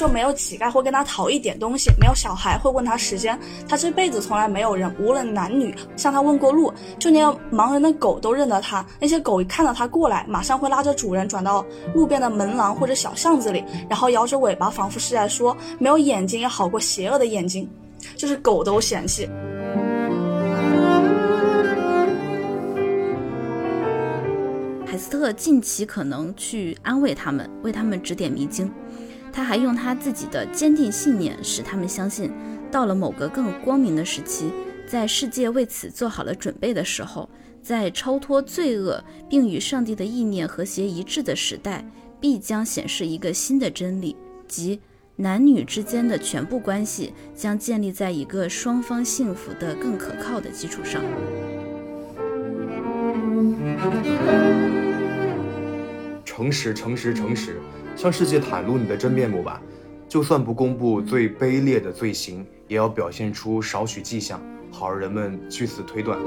说没有乞丐会跟他讨一点东西，没有小孩会问他时间，他这辈子从来没有人，无论男女，向他问过路，就连盲人的狗都认得他。那些狗一看到他过来，马上会拉着主人转到路边的门廊或者小巷子里，然后摇着尾巴，仿佛是在说，没有眼睛也好过邪恶的眼睛，就是狗都嫌弃。海斯特尽其可能去安慰他们，为他们指点迷津。他还用他自己的坚定信念，使他们相信，到了某个更光明的时期，在世界为此做好了准备的时候，在超脱罪恶并与上帝的意念和谐一致的时代，必将显示一个新的真理，即男女之间的全部关系将建立在一个双方幸福的更可靠的基础上。诚实，诚实，诚实，向世界袒露你的真面目吧。就算不公布最卑劣的罪行，也要表现出少许迹象，好让人们据此推断。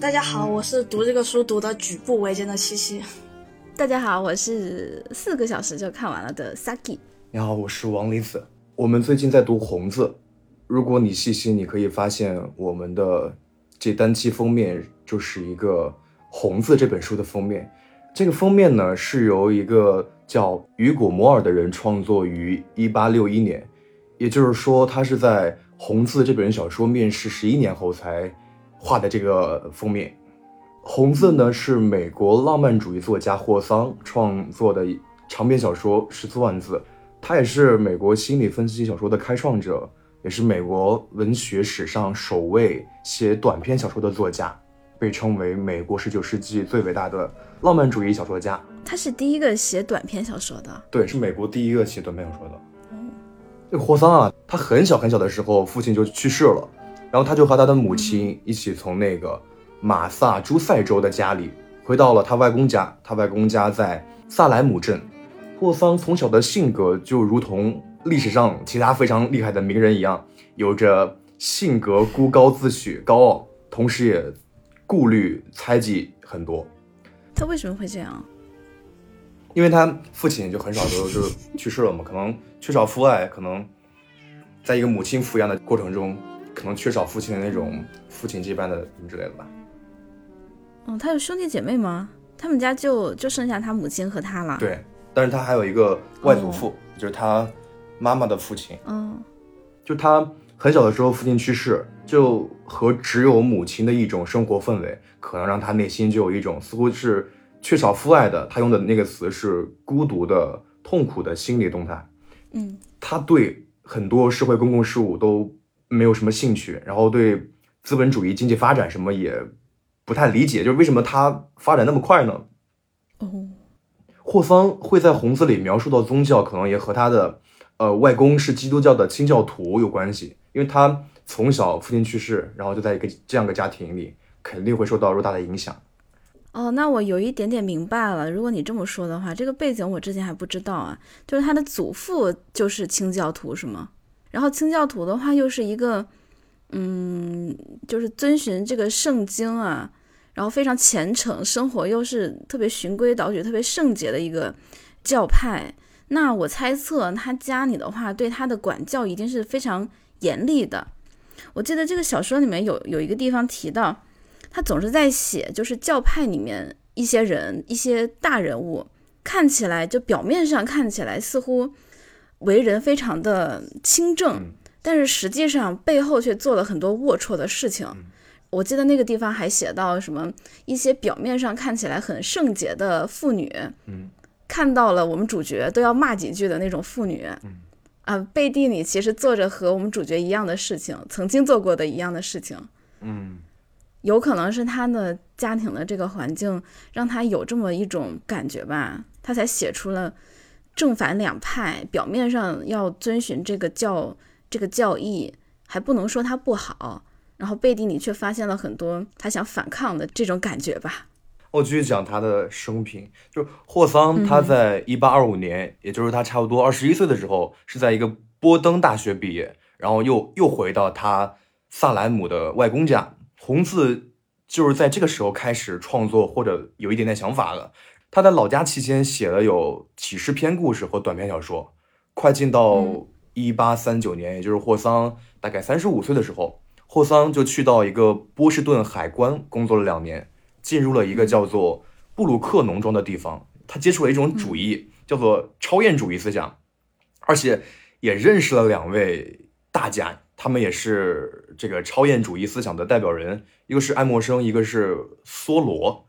大家好，我是读这个书读的举步维艰的七七。大家好，我是四个小时就看完了的 Saki。你好，我是王离子。我们最近在读《红字》，如果你细心，你可以发现我们的。这单期封面就是一个《红字》这本书的封面。这个封面呢，是由一个叫雨果·摩尔的人创作于1861年，也就是说，他是在《红字》这本小说面世十一年后才画的这个封面。《红字》呢，是美国浪漫主义作家霍桑创作的长篇小说，十四万字。他也是美国心理分析小说的开创者。也是美国文学史上首位写短篇小说的作家，被称为美国十九世纪最伟大的浪漫主义小说家。他是第一个写短篇小说的，对，是美国第一个写短篇小说的。这个霍桑啊，他很小很小的时候，父亲就去世了，然后他就和他的母亲一起从那个马萨诸塞州的家里回到了他外公家。他外公家在萨莱姆镇。霍桑从小的性格就如同。历史上其他非常厉害的名人一样，有着性格孤高自诩、高傲，同时也顾虑猜忌很多。他为什么会这样？因为他父亲就很少就 就去世了嘛，可能缺少父爱，可能在一个母亲抚养的过程中，可能缺少父亲的那种父亲这般的什么之类的吧。嗯，他有兄弟姐妹吗？他们家就就剩下他母亲和他了。对，但是他还有一个外祖父，就是他。妈妈的父亲，嗯，就他很小的时候父亲去世，就和只有母亲的一种生活氛围，可能让他内心就有一种似乎是缺少父爱的。他用的那个词是孤独的、痛苦的心理动态。嗯，他对很多社会公共事务都没有什么兴趣，然后对资本主义经济发展什么也不太理解，就是为什么他发展那么快呢？哦，霍桑会在《红字》里描述到宗教，可能也和他的。呃，外公是基督教的清教徒有关系，因为他从小父亲去世，然后就在一个这样个家庭里，肯定会受到偌大的影响。哦，那我有一点点明白了。如果你这么说的话，这个背景我之前还不知道啊，就是他的祖父就是清教徒是吗？然后清教徒的话又是一个，嗯，就是遵循这个圣经啊，然后非常虔诚，生活又是特别循规蹈矩、特别圣洁的一个教派。那我猜测他家里的话，对他的管教一定是非常严厉的。我记得这个小说里面有有一个地方提到，他总是在写，就是教派里面一些人、一些大人物，看起来就表面上看起来似乎为人非常的清正，但是实际上背后却做了很多龌龊的事情。我记得那个地方还写到什么一些表面上看起来很圣洁的妇女，嗯。看到了我们主角都要骂几句的那种妇女，啊，背地里其实做着和我们主角一样的事情，曾经做过的一样的事情，嗯，有可能是他的家庭的这个环境让他有这么一种感觉吧，他才写出了正反两派，表面上要遵循这个教这个教义，还不能说他不好，然后背地里却发现了很多他想反抗的这种感觉吧。我继续讲他的生平，就是霍桑，他在一八二五年，也就是他差不多二十一岁的时候，是在一个波登大学毕业，然后又又回到他萨莱姆的外公家。红字就是在这个时候开始创作或者有一点点想法了。他在老家期间写了有几十篇故事和短篇小说。快进到一八三九年，也就是霍桑大概三十五岁的时候，霍桑就去到一个波士顿海关工作了两年，进入了一个叫做布鲁克农庄的地方。他接触了一种主义，叫做超验主义思想，而且也认识了两位大家，他们也是这个超验主义思想的代表人，一个是爱默生，一个是梭罗。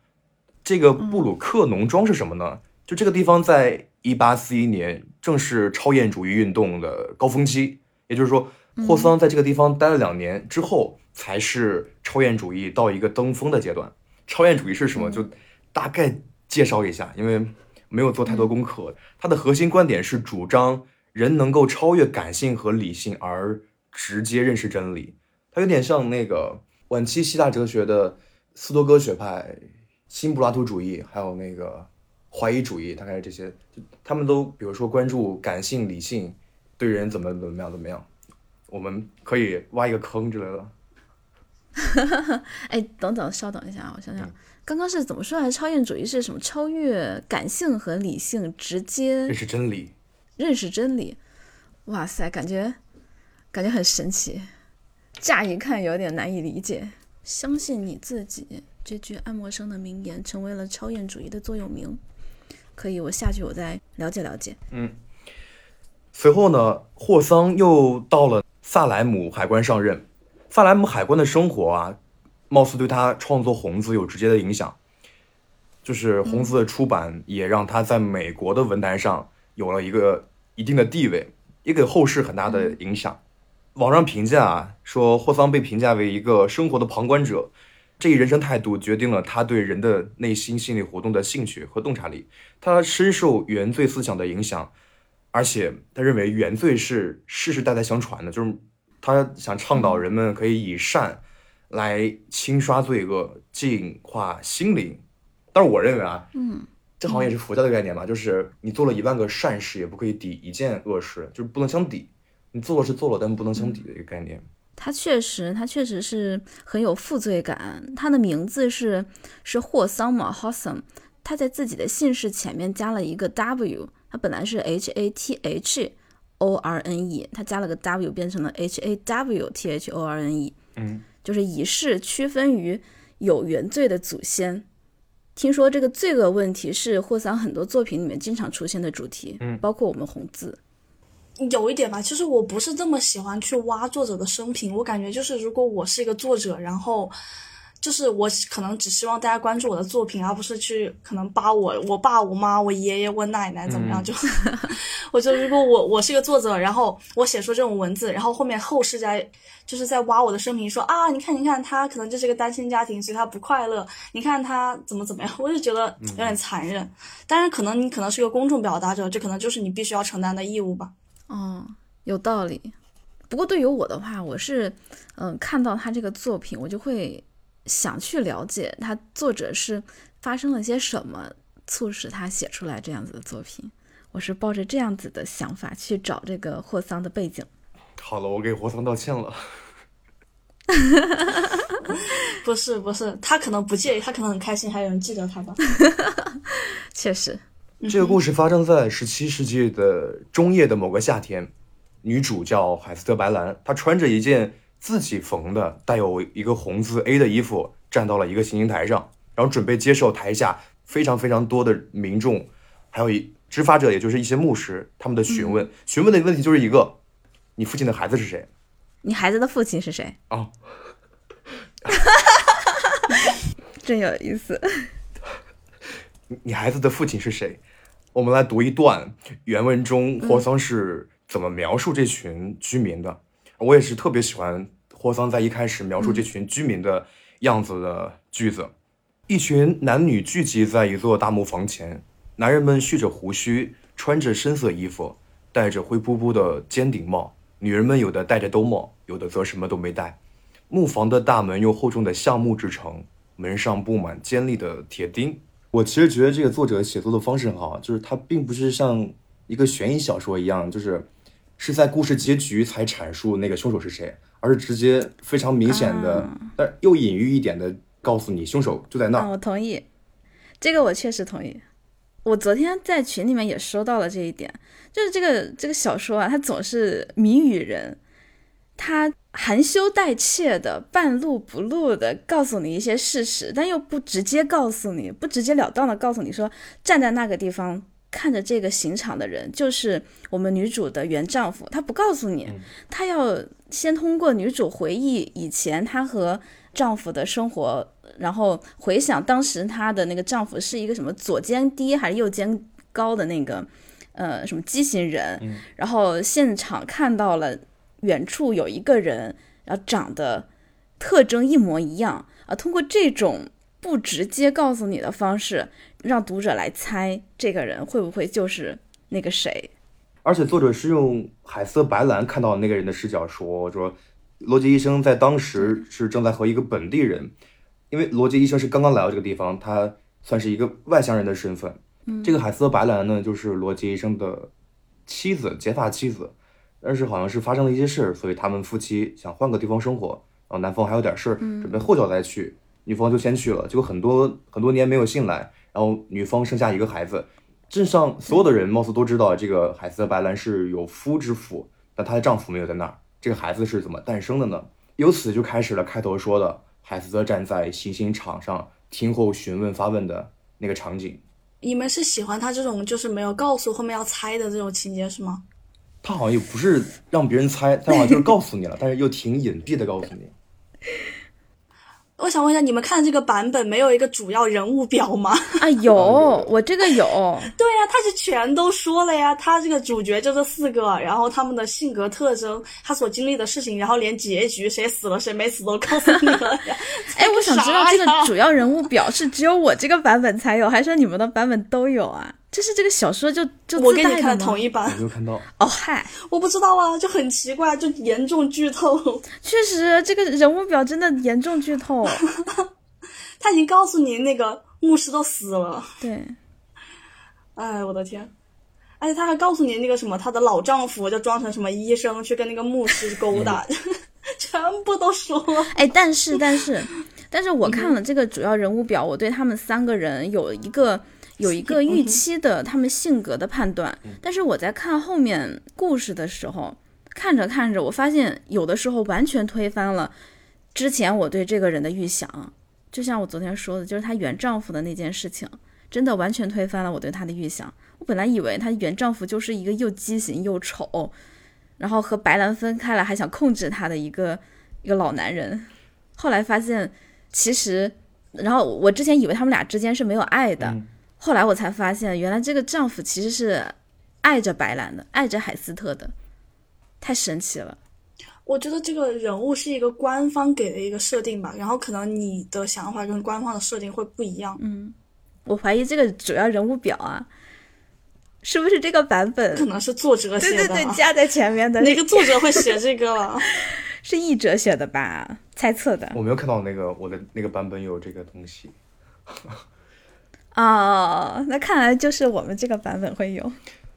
这个布鲁克农庄是什么呢？就这个地方，在一八四一年正是超验主义运动的高峰期，也就是说，霍桑在这个地方待了两年之后，才是超验主义到一个登峰的阶段。超验主义是什么？就大概介绍一下，因为没有做太多功课。它的核心观点是主张人能够超越感性和理性而直接认识真理。它有点像那个晚期希腊哲学的斯多哥学派。新柏拉图主义，还有那个怀疑主义，大概是这些，就他们都比如说关注感性、理性对人怎么怎么样怎么样，我们可以挖一个坑之类的。哎，等等，稍等一下啊，我想想，刚刚是怎么说？还是超验主义是什么？超越感性和理性，直接认识真理，认识真理。哇塞，感觉感觉很神奇，乍一看有点难以理解。相信你自己。这句爱默生的名言成为了超验主义的座右铭。可以，我下去我再了解了解。嗯。随后呢，霍桑又到了萨莱姆海关上任。萨莱姆海关的生活啊，貌似对他创作《红字》有直接的影响。就是《红字》的出版也让他在美国的文坛上有了一个一定的地位，也给后世很大的影响。网上评价啊，说霍桑被评价为一个生活的旁观者。这一人生态度决定了他对人的内心心理活动的兴趣和洞察力。他深受原罪思想的影响，而且他认为原罪是世世代代相传的，就是他想倡导人们可以以善来清刷罪恶、净化心灵。但是我认为啊，嗯，这好像也是佛教的概念吧，就是你做了一万个善事，也不可以抵一件恶事，就是不能相抵。你做了是做了，但不能相抵的一个概念。他确实，他确实是很有负罪感。他的名字是是霍桑嘛，Hossam。他在自己的姓氏前面加了一个 W，他本来是 H A T H O R N E，他加了个 W 变成了 H A W T H O R N E。嗯，就是以示区分于有原罪的祖先。听说这个罪恶问题是霍桑很多作品里面经常出现的主题，嗯，包括我们红字。有一点吧，其实我不是这么喜欢去挖作者的生平。我感觉就是，如果我是一个作者，然后就是我可能只希望大家关注我的作品，而不是去可能扒我我爸、我妈、我爷爷、我奶奶怎么样。就 我觉得，如果我我是一个作者，然后我写出这种文字，然后后面后世在就是在挖我的生平，说啊，你看，你看他可能就是一个单亲家庭，所以他不快乐。你看他怎么怎么样，我就觉得有点残忍。当然，可能你可能是一个公众表达者，这可能就是你必须要承担的义务吧。嗯，有道理。不过对于我的话，我是，嗯，看到他这个作品，我就会想去了解他作者是发生了些什么，促使他写出来这样子的作品。我是抱着这样子的想法去找这个霍桑的背景。好了，我给霍桑道歉了。不是不是，他可能不介意，他可能很开心，还有人记得他吧。确实。这个故事发生在十七世纪的中叶的某个夏天，女主叫海斯特·白兰，她穿着一件自己缝的带有一个红字 A 的衣服，站到了一个行刑台上，然后准备接受台下非常非常多的民众，还有一执法者，也就是一些牧师他们的询问。询问的问题就是一个：你父亲的孩子是谁？你孩子的父亲是谁？哦，真有意思。你孩子的父亲是谁？我们来读一段原文中霍桑是怎么描述这群居民的。我也是特别喜欢霍桑在一开始描述这群居民的样子的句子。一群男女聚集在一座大木房前，男人们蓄着胡须，穿着深色衣服，戴着灰扑扑的尖顶帽；女人们有的戴着兜帽，有的则什么都没戴。木房的大门用厚重的橡木制成，门上布满尖利的铁钉。我其实觉得这个作者写作的方式很好，就是他并不是像一个悬疑小说一样，就是是在故事结局才阐述那个凶手是谁，而是直接非常明显的，但又隐喻一点的告诉你凶手就在那儿。我同意，这个我确实同意。我昨天在群里面也说到了这一点，就是这个这个小说啊，它总是谜语人，他含羞带怯的、半露不露的告诉你一些事实，但又不直接告诉你，不直截了当的告诉你说，站在那个地方看着这个刑场的人就是我们女主的原丈夫，他不告诉你，他要先通过女主回忆以前她和丈夫的生活。然后回想当时她的那个丈夫是一个什么左肩低还是右肩高的那个，呃，什么畸形人。然后现场看到了远处有一个人，然后长得特征一模一样啊。通过这种不直接告诉你的方式，让读者来猜这个人会不会就是那个谁。而且作者是用海瑟白兰看到那个人的视角说说，罗杰医生在当时是正在和一个本地人。因为罗杰医生是刚刚来到这个地方，他算是一个外乡人的身份。嗯，这个海瑟白兰呢，就是罗杰医生的妻子，结发妻子。但是好像是发生了一些事，所以他们夫妻想换个地方生活。然后男方还有点事儿，准备后脚再去，女方就先去了。结果很多很多年没有信来，然后女方生下一个孩子。镇上所有的人貌似都知道这个海瑟白兰是有夫之妇，但她的丈夫没有在那儿。这个孩子是怎么诞生的呢？由此就开始了开头说的。海斯特站在行刑场上听候询问发问的那个场景，你们是喜欢他这种就是没有告诉后面要猜的这种情节是吗？他好像也不是让别人猜，他好像就是告诉你了，但是又挺隐蔽的告诉你。我想问一下，你们看这个版本没有一个主要人物表吗？啊，有，我这个有。对呀，他是全都说了呀。他这个主角就这四个，然后他们的性格特征，他所经历的事情，然后连结局谁死了谁没死都告诉你了呀。哎，我想知道这个主要人物表是只有我这个版本才有，还是你们的版本都有啊？这是这个小说就就我给你看的同一版，没有看到哦 嗨，我不知道啊，就很奇怪，就严重剧透。确实，这个人物表真的严重剧透。他已经告诉你那个牧师都死了。对，哎，我的天！而且他还告诉你那个什么，他的老丈夫就装成什么医生去跟那个牧师勾搭，全部都说了。哎，但是但是但是我看了这个主要人物表，我对他们三个人有一个。有一个预期的他们性格的判断，但是我在看后面故事的时候，看着看着，我发现有的时候完全推翻了之前我对这个人的预想。就像我昨天说的，就是她原丈夫的那件事情，真的完全推翻了我对她的预想。我本来以为她原丈夫就是一个又畸形又丑，然后和白兰分开了还想控制她的一个一个老男人，后来发现其实，然后我之前以为他们俩之间是没有爱的。后来我才发现，原来这个丈夫其实是爱着白兰的，爱着海斯特的，太神奇了。我觉得这个人物是一个官方给的一个设定吧，然后可能你的想法跟官方的设定会不一样。嗯，我怀疑这个主要人物表啊，是不是这个版本？可能是作者写的，对对对，加在前面的。哪个作者会写这个了？是译者写的吧？猜测的。我没有看到那个我的那个版本有这个东西。哦，那看来就是我们这个版本会有。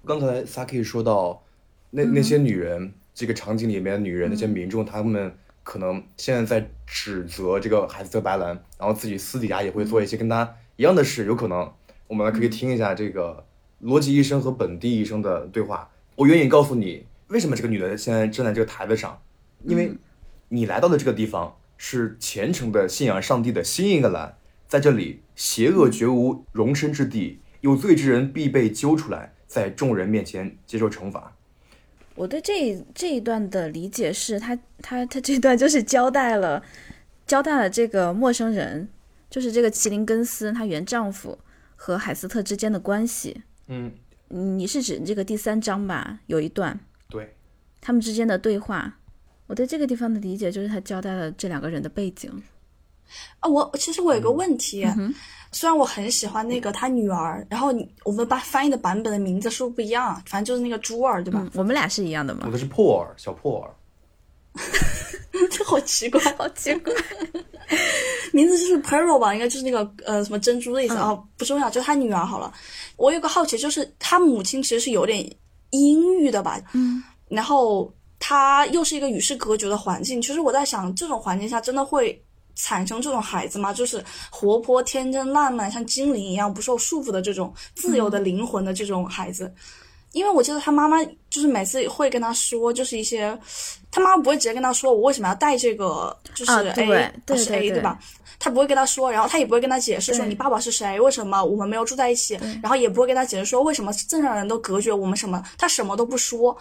刚才 Saki 说到，那那些女人，这个场景里面的女人，那些民众，他们可能现在在指责这个海斯特白兰，然后自己私底下也会做一些跟他一样的事，有可能。我们可以听一下这个罗辑医生和本地医生的对话。我愿意告诉你，为什么这个女的现在站在这个台子上，因为你来到的这个地方是虔诚的信仰上帝的新英格兰。在这里，邪恶绝无容身之地，有罪之人必被揪出来，在众人面前接受惩罚。我对这这一段的理解是，他他他这段就是交代了，交代了这个陌生人，就是这个麒麟根斯她原丈夫和海斯特之间的关系。嗯，你是指这个第三章吧？有一段，对，他们之间的对话。我对这个地方的理解就是，他交代了这两个人的背景。啊，我其实我有个问题，虽然我很喜欢那个他女儿，然后你我们把翻译的版本的名字是不是不一样？反正就是那个珠儿，对吧？我们俩是一样的吗？我的是破尔，小破儿，这好奇怪，好奇怪，名字就是 pearl 吧？应该就是那个呃什么珍珠的意思啊，不重要，就他女儿好了。我有个好奇，就是他母亲其实是有点阴郁的吧？嗯，然后他又是一个与世隔绝的环境，其实我在想，这种环境下真的会。产生这种孩子嘛？就是活泼、天真、烂漫，像精灵一样不受束缚的这种自由的灵魂的这种孩子。因为我记得他妈妈就是每次会跟他说，就是一些他妈妈不会直接跟他说我为什么要带这个，就是啊 A，、对对是 A 对对吧？他不会跟他说，然后他也不会跟他解释说你爸爸是谁，为什么我们没有住在一起，然后也不会跟他解释说为什么正常人都隔绝我们什么，他什么都不说。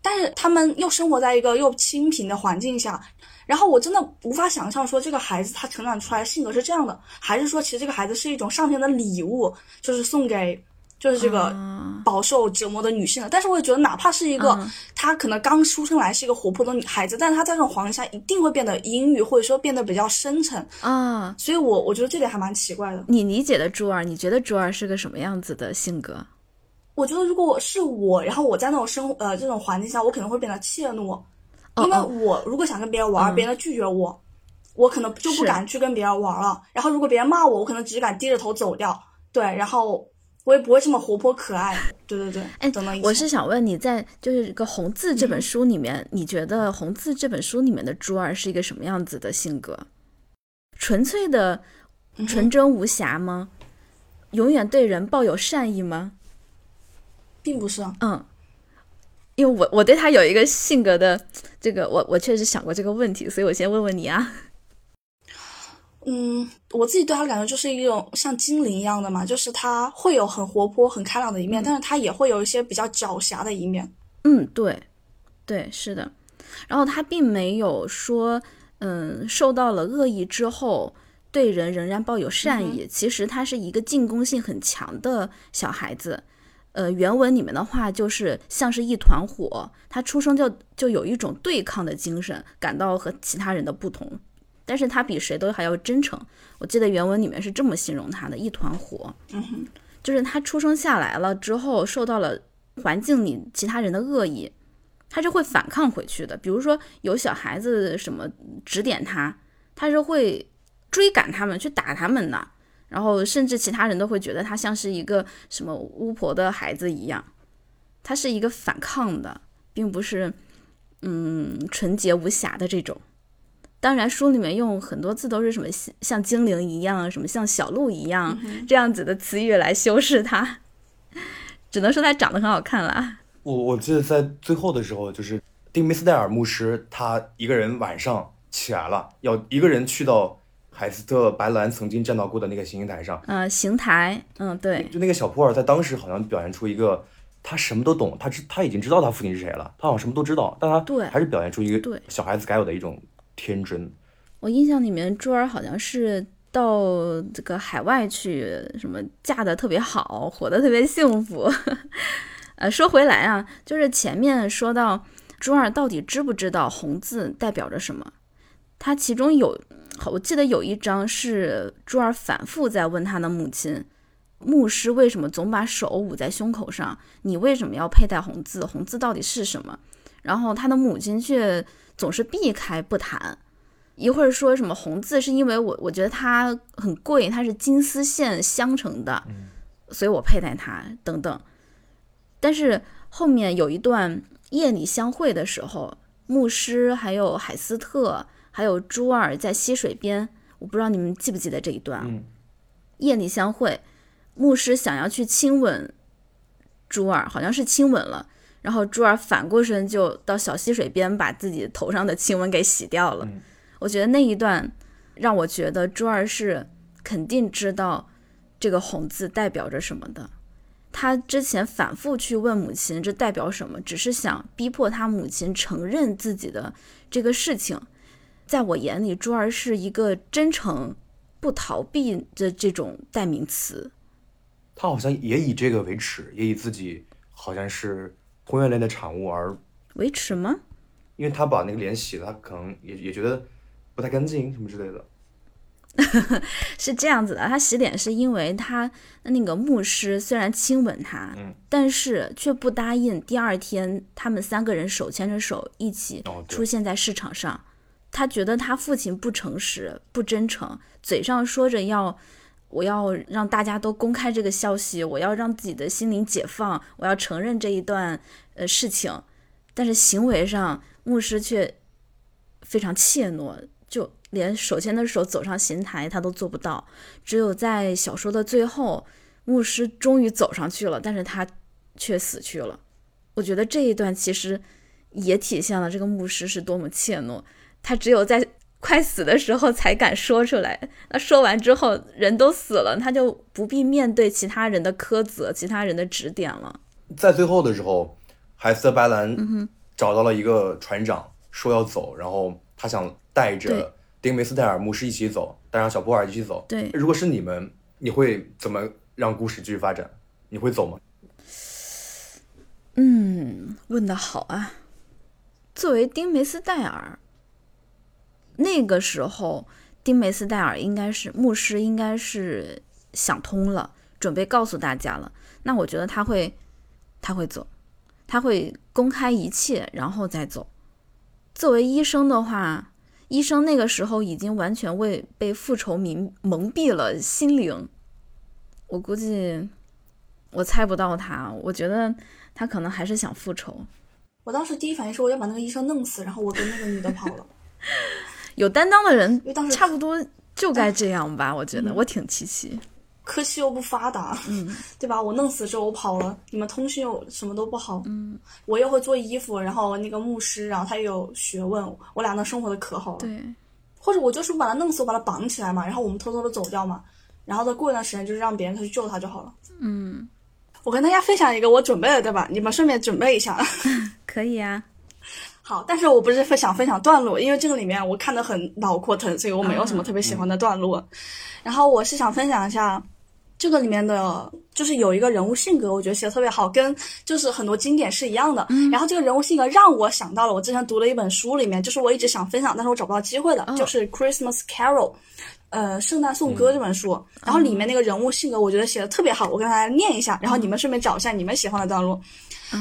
但是他们又生活在一个又清贫的环境下，然后我真的无法想象说这个孩子他成长出来的性格是这样的，还是说其实这个孩子是一种上天的礼物，就是送给就是这个啊饱受折磨的女性的。但是我也觉得，哪怕是一个嗯她可能刚出生来是一个活泼的女孩子，但是她在这种环境下一定会变得阴郁，或者说变得比较深沉。啊，所以我我觉得这点还蛮奇怪的。你理解的朱儿，你觉得朱儿是个什么样子的性格？我觉得如果我是我，然后我在那种生呃这种环境下，我可能会变得怯懦，因为我如果想跟别人玩，嗯别人拒绝我，我可能就不敢去跟别人玩了。然后如果别人骂我，我可能只敢低着头走掉。对，然后我也不会这么活泼可爱。对对对，哎等等，我是想问你在就是这个《红字》这本书里面，你觉得《红字》这本书里面的珠儿是一个什么样子的性格？纯粹的纯真无瑕吗？永远对人抱有善意吗？并不是啊。嗯，因为我我对他有一个性格的这个，我我确实想过这个问题，所以我先问问你啊。嗯，我自己对他感觉就是一种像精灵一样的嘛，就是他会有很活泼、很开朗的一面，但是他也会有一些比较狡黠的一面。嗯，对，对，是的。然后他并没有说，嗯，受到了恶意之后，对人仍然抱有善意。其实他是一个进攻性很强的小孩子。呃，原文里面的话就是像是一团火，他出生就就有一种对抗的精神，感到和其他人的不同。但是他比谁都还要真诚。我记得原文里面是这么形容他的：一团火。嗯哼，就是他出生下来了之后，受到了环境里其他人的恶意，他是会反抗回去的。比如说有小孩子什么指点他，他是会追赶他们去打他们的。然后甚至其他人都会觉得他像是一个什么巫婆的孩子一样，他是一个反抗的，并不是嗯纯洁无瑕的这种。当然，书里面用很多字都是什么像像精灵一样，什么像小鹿一样、这样子的词语来修饰他，只能说他长得很好看啦。我我记得在最后的时候，就是丁梅斯戴尔牧师，他一个人晚上起来了，要一个人去到海斯特白兰曾经站到过的那个行刑台上。呃，邢台，嗯，对，就那个小普洱在当时好像表现出一个他什么都懂，他知他已经知道他父亲是谁了，他好像什么都知道，但他对还是表现出一对个小孩子该有的一种天真。我印象里面珠儿好像是到这个海外去，什么嫁的特别好，活得特别幸福。呃，说回来啊，就是前面说到珠儿到底知不知道红字代表着什么？他其中有，我记得有一章是珠儿反复在问他的母亲，牧师为什么总把手捂在胸口上？你为什么要佩戴红字？红字到底是什么？然后他的母亲却总是避开不谈。一会儿说什么红字是因为我我觉得它很贵，它是金丝线镶成的，所以我佩戴它等等。但是后面有一段夜里相会的时候，牧师还有海斯特还有朱二在溪水边，我不知道你们记不记得这一段啊？嗯夜里相会，牧师想要去亲吻朱二，好像是亲吻了，然后朱二反过身就到小溪水边把自己头上的亲吻给洗掉了。嗯我觉得那一段让我觉得朱二是肯定知道这个红字代表着什么的。他之前反复去问母亲这代表什么，只是想逼迫他母亲承认自己的这个事情。在我眼里，朱儿是一个真诚、不逃避的这种代名词。他好像也以这个为耻，也以自己好像是同性恋的产物而，为耻吗？因为他把那个脸洗了，他可能也也觉得不太干净什么之类的。是这样子的，他洗脸是因为他那个牧师虽然亲吻他，嗯但是却不答应第二天他们三个人手牵着手一起出现在市场上。他觉得他父亲不诚实、不真诚，嘴上说着要我要让大家都公开这个消息，我要让自己的心灵解放，我要承认这一段呃事情，但是行为上牧师却非常怯懦，就连手牵着手走上刑台他都做不到。只有在小说的最后，牧师终于走上去了，但是他却死去了。我觉得这一段其实也体现了这个牧师是多么怯懦，他只有在快死的时候才敢说出来。那说完之后，人都死了，他就不必面对其他人的苛责、其他人的指点了。在最后的时候，海瑟白兰找到了一个船长，说要走，然后他想带着丁梅斯戴尔牧师一起走，带上小波尔一起走。对，如果是你们，你会怎么让故事继续发展？你会走吗？嗯，问的好啊。作为丁梅斯戴尔，那个时候丁梅斯戴尔应该是牧师，应该是想通了，准备告诉大家了。那我觉得他会，他会走，他会公开一切，然后再走。作为医生的话，医生那个时候已经完全为被复仇迷蒙蔽了心灵。我估计，我猜不到他。我觉得。他可能还是想复仇。我当时第一反应是我要把那个医生弄死，然后我跟那个女的跑了。有担当的人，因为当时差不多就该这样吧。我觉得我挺气气。科技又不发达，嗯，对吧？我弄死之后我跑了，你们通讯又什么都不好，嗯，我又会做衣服，然后那个牧师，然后他又有学问，我俩能生活的可好了。对，或者我就是把他弄死，我把他绑起来嘛，然后我们偷偷的走掉嘛，然后再过一段时间就是让别人去救他就好了。嗯。我跟大家分享一个我准备的，对吧？你们顺便准备一下。可以啊。好，但是我不是分享分享段落，因为这个里面我看的很脑壳疼，所以我没有什么特别喜欢的段落。然后我是想分享一下这个里面的，就是有一个人物性格，我觉得写的特别好，跟就是很多经典是一样的。然后这个人物性格让我想到了我之前读的一本书里面，就是我一直想分享，但是我找不到机会的，就是《Christmas Carol》。呃，圣诞颂歌这本书，然后里面那个人物性格，我觉得写的特别好，我跟大家念一下，然后你们顺便找一下你们喜欢的段落。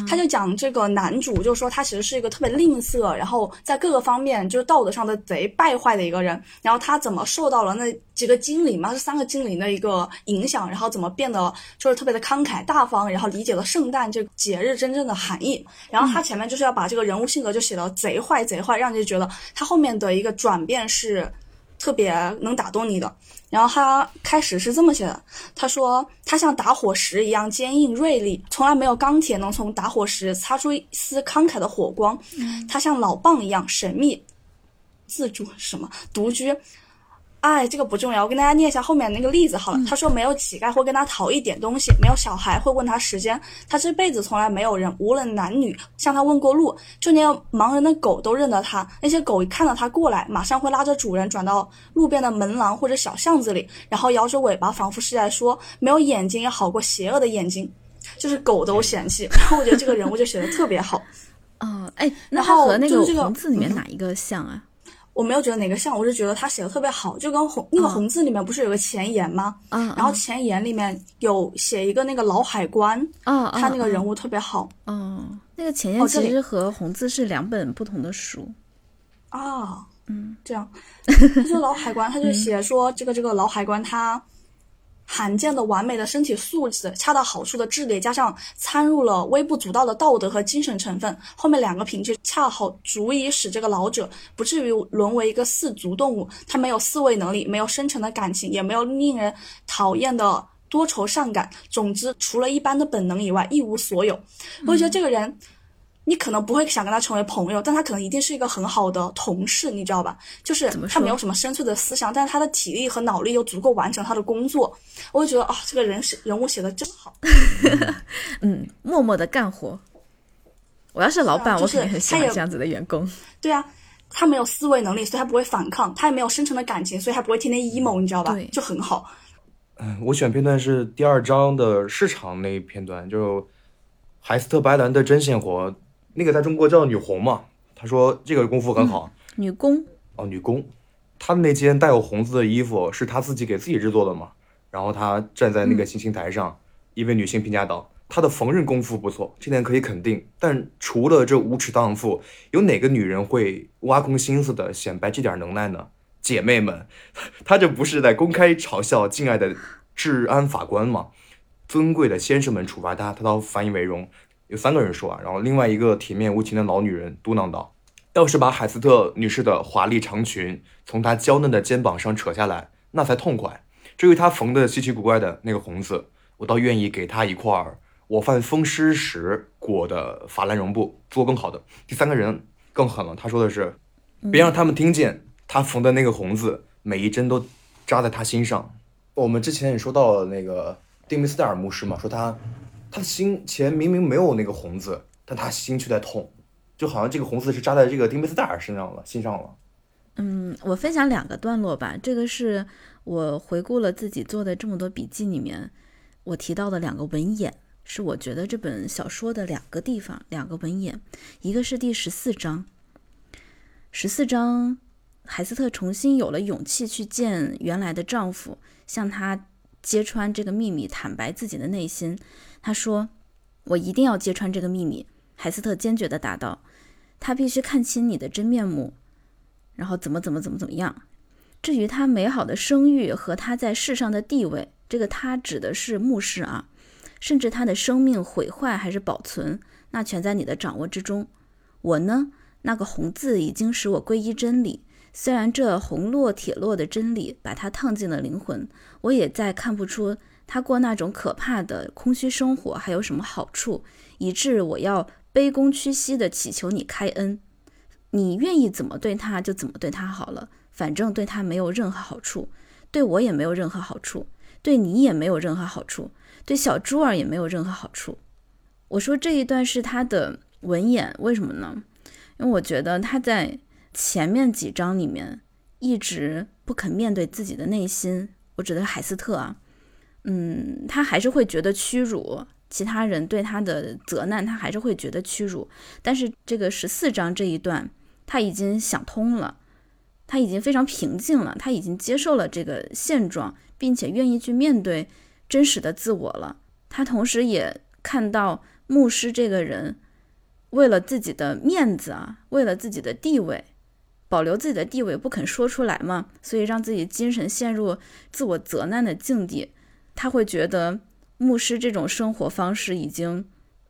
他就讲这个男主，就说他其实是一个特别吝啬，然后在各个方面就是道德上的贼败坏的一个人。然后他怎么受到了那几个精灵嘛，是三个精灵的一个影响，然后怎么变得就是特别的慷慨大方，然后理解了圣诞这个节日真正的含义。然后他前面就是要把这个人物性格就写的贼坏贼坏，让你觉得他后面的一个转变是。特别能打动你的，然后他开始是这么写的，他说他像打火石一样坚硬锐利，从来没有钢铁能从打火石擦出一丝慷慨的火光。他像老蚌一样神秘，自主什么独居。哎，这个不重要，我跟大家念一下后面那个例子好了。他说没有乞丐会跟他讨一点东西，没有小孩会问他时间，他这辈子从来没有人，无论男女，向他问过路，就连盲人的狗都认得他。那些狗一看到他过来，马上会拉着主人转到路边的门廊或者小巷子里，然后摇着尾巴，仿佛是在说，没有眼睛也好过邪恶的眼睛，就是狗都嫌弃。然后我觉得这个人物就写的特别好。哦，哎，那他和那个红字里面哪一个像啊？我没有觉得哪个像，我是觉得他写的特别好，就跟红那个红字里面不是有个前言吗？嗯，然后前言里面有写一个那个老海关，嗯，他那个人物特别好。嗯，那个前言其实和红字是两本不同的书。啊，嗯，这样，他说老海关，他就写说这个这个老海关他。罕见的完美的身体素质，恰到好处的智力，加上掺入了微不足道的道德和精神成分，后面两个品质恰好足以使这个老者不至于沦为一个四足动物。他没有思维能力，没有深沉的感情，也没有令人讨厌的多愁善感。总之，除了一般的本能以外，一无所有。我觉得这个人。你可能不会想跟他成为朋友，但他可能一定是一个很好的同事，你知道吧？就是他没有什么深邃的思想，但是他的体力和脑力又足够完成他的工作。我就觉得啊，这个人是人物写的真好。嗯，默默的干活。我要是老板，我肯定很喜欢这样子的员工。对啊，他没有思维能力，所以他不会反抗；他也没有深沉的感情，所以他不会天天 emo，你知道吧？就很好。嗯，我选片段是第二章的市场那一片段，就海斯特白兰的针线活。那个在中国叫女红嘛，他说这个功夫很好，女工哦，女工，他那件带有红字的衣服是她自己给自己制作的嘛，然后她站在那个行刑台上，一位女性评价道：“她的缝纫功夫不错，这点可以肯定。但除了这无耻荡妇，有哪个女人会挖空心思的显摆这点能耐呢？姐妹们，她这不是在公开嘲笑敬爱的治安法官吗？尊贵的先生们处罚他，他倒反以为荣。”有三个人说啊，然后另外一个铁面无情的老女人嘟囔道：“要是把海斯特女士的华丽长裙从她娇嫩的肩膀上扯下来，那才痛快。至于她缝的稀奇古怪的那个红字，我倒愿意给她一块我犯风湿时裹的法兰绒布，做更好的。第三个人更狠了，他说的是，别让他们听见她缝的那个红字，每一针都扎在她心上。我们之前也说到了那个丁梅斯戴尔牧师嘛，说他他的心前明明没有那个红字，但他心却在痛。就好像这个红字是扎在这个丁贝斯戴尔身上了，心上了。嗯，我分享两个段落吧。这个是我回顾了自己做的这么多笔记里面，我提到的两个文眼，是我觉得这本小说的两个地方，两个文眼。一个是第十四章，十四章，海斯特重新有了勇气去见原来的丈夫，向他揭穿这个秘密，坦白自己的内心。他说：“我一定要揭穿这个秘密。”海斯特坚决地答道。他必须看清你的真面目，然后怎么怎么怎么怎么样。至于他美好的声誉和他在世上的地位，这个他指的是牧师啊，甚至他的生命毁坏还是保存，那全在你的掌握之中。我呢，那个红字已经使我皈依真理，虽然这红落铁落的真理把他烫进了灵魂，我也再看不出他过那种可怕的空虚生活还有什么好处，以致我要。卑躬屈膝地祈求你开恩，你愿意怎么对他就怎么对他好了，反正对他没有任何好处，对我也没有任何好处，对你也没有任何好处，对小猪儿也没有任何好处。我说这一段是他的文眼，为什么呢？因为我觉得他在前面几章里面一直不肯面对自己的内心。我指的是海斯特啊，嗯，他还是会觉得屈辱。其他人对他的责难，他还是会觉得屈辱。但是这个十四章这一段，他已经想通了，他已经非常平静了，他已经接受了这个现状，并且愿意去面对真实的自我了。他同时也看到牧师这个人，为了自己的面子啊，为了自己的地位，保留自己的地位不肯说出来嘛，所以让自己精神陷入自我责难的境地。他会觉得。牧师这种生活方式已经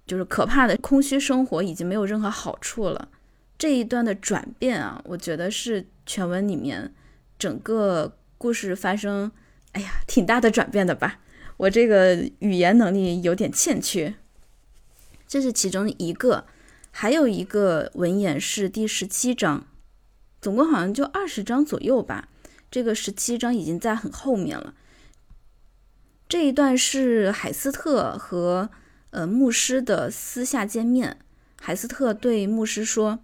就是可怕的空虚生活，已经没有任何好处了。这一段的转变啊，我觉得是全文里面整个故事发生，哎呀，挺大的转变的吧。我这个语言能力有点欠缺，这是其中一个。还有一个文眼是第十七章，总共好像就二十章左右吧。这个十七章已经在很后面了。这一段是海斯特和呃牧师的私下见面。海斯特对牧师说：“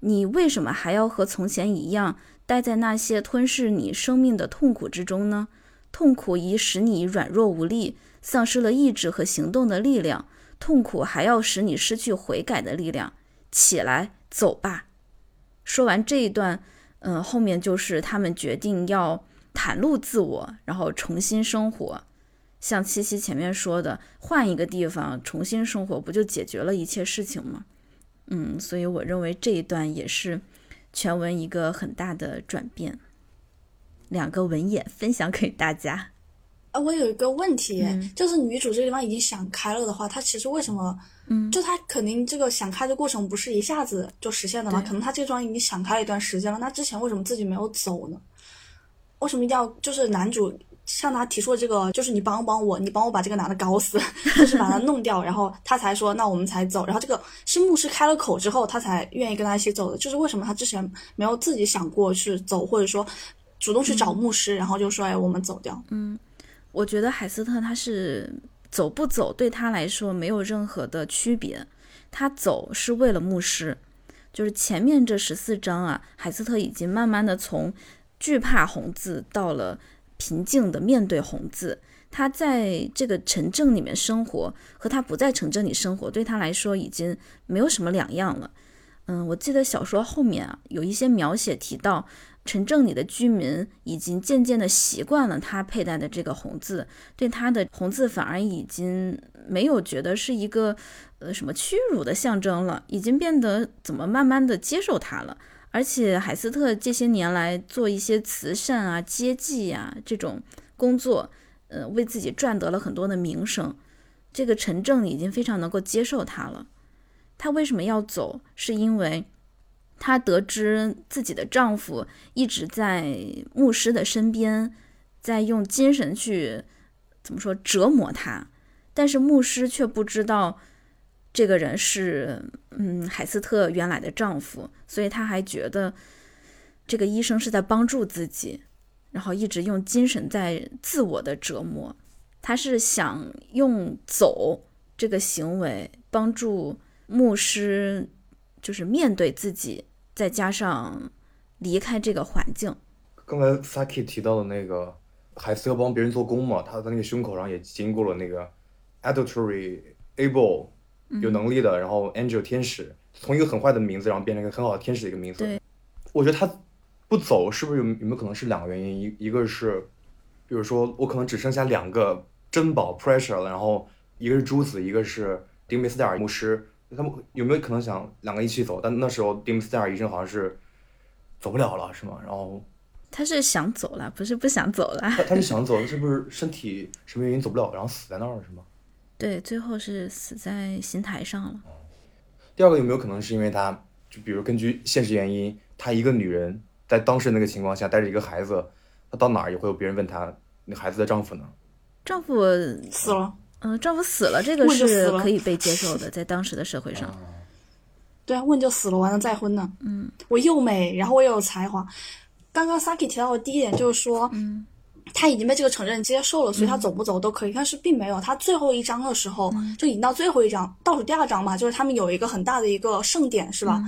你为什么还要和从前一样，待在那些吞噬你生命的痛苦之中呢？痛苦已使你软弱无力，丧失了意志和行动的力量。痛苦还要使你失去悔改的力量。起来，走吧。”说完这一段，嗯，后面就是他们决定要袒露自我，然后重新生活。像七七前面说的，换一个地方重新生活，不就解决了一切事情吗？嗯，所以我认为这一段也是全文一个很大的转变。两个文眼分享给大家。啊，我有一个问题，就是女主这个地方已经想开了的话，她其实为什么？嗯，就她肯定这个想开的过程不是一下子就实现的嘛？可能她这桩已经想开了一段时间了，那之前为什么自己没有走呢？为什么一定要就是男主？向她提出了这个，就是你帮帮我，你帮我把这个男的搞死，就是把他弄掉，然后他才说那我们才走。然后这个是牧师开了口之后，他才愿意跟他一起走的。就是为什么他之前没有自己想过去走，或者说主动去找牧师，然后就说哎我们走掉。嗯，我觉得海斯特他是走不走对他来说没有任何的区别，他走是为了牧师。就是前面这十四章啊，海斯特已经慢慢的从惧怕红字到了。平静的面对红字，他在这个城镇里面生活，和他不在城镇里生活，对他来说已经没有什么两样了。嗯，我记得小说后面啊，有一些描写提到，城镇里的居民已经渐渐的习惯了他佩戴的这个红字，对他的红字反而已经没有觉得是一个呃什么屈辱的象征了，已经变得怎么慢慢的接受他了。而且海斯特这些年来做一些慈善啊、接济啊这种工作，呃，为自己赚得了很多的名声。这个城镇已经非常能够接受他了。他为什么要走？是因为她得知自己的丈夫一直在牧师的身边，在用精神去怎么说折磨她，但是牧师却不知道这个人是嗯海斯特原来的丈夫，所以她还觉得这个医生是在帮助自己，然后一直用精神在自我的折磨。她是想用走这个行为帮助牧师，就是面对自己，再加上离开这个环境。刚才 Saki 提到的那个海瑟要帮别人做工嘛，他的那个胸口上也经过了那个 adultery able 有能力的，然后 angel 天使，从一个很坏的名字，然后变成一个很好的天使的一个名字。对，我觉得他不走，是不是有有没有可能是两个原因？一一个是，比如说我可能只剩下两个珍宝 pressure 了，然后一个是朱子，一个是丁梅斯戴尔牧师，他们有没有可能想两个一起走？但那时候丁梅斯戴尔医生好像是走不了了，是吗？然后 他是想走了，不是不想走了。他他是想走，是不是身体什么原因走不了，然后死在那儿了，是吗？对，最后是死在刑台上了。第二个有没有可能是因为他，就比如根据现实原因，她一个女人在当时那个情况下带着一个孩子，她到哪儿也会有别人问她那孩子的丈夫呢？丈夫，死了。嗯、丈夫死了，这个是可以被接受的，在当时的社会上。对啊，问就死了，完了再婚呢。嗯，我又美，然后我又有才华。刚刚 Saki 提到的第一点就是说，嗯，他已经被这个承认接受了，所以他走不走都可以。但是并没有，他最后一章的时候，就已经到最后一章，倒数第二章嘛，就是他们有一个很大的一个盛典，是吧？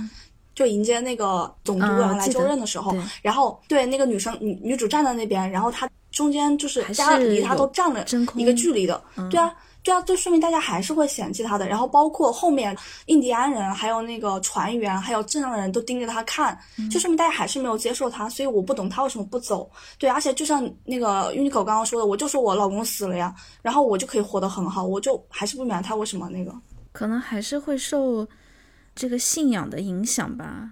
就迎接那个总督啊然后来就任的时候，对然后对那个女生女女主站在那边，然后她中间就是家是离他都有站了一个距离的，对啊。对啊，就说明大家还是会嫌弃他的。然后包括后面印第安人，还有那个船员，还有镇上的人都盯着他看，就说明大家还是没有接受他。所以我不懂他为什么不走。对，而且就像那个 Unico 刚刚说的，我就说我老公死了呀，然后我就可以活得很好，我就还是不明白他为什么那个。可能还是会受这个信仰的影响吧。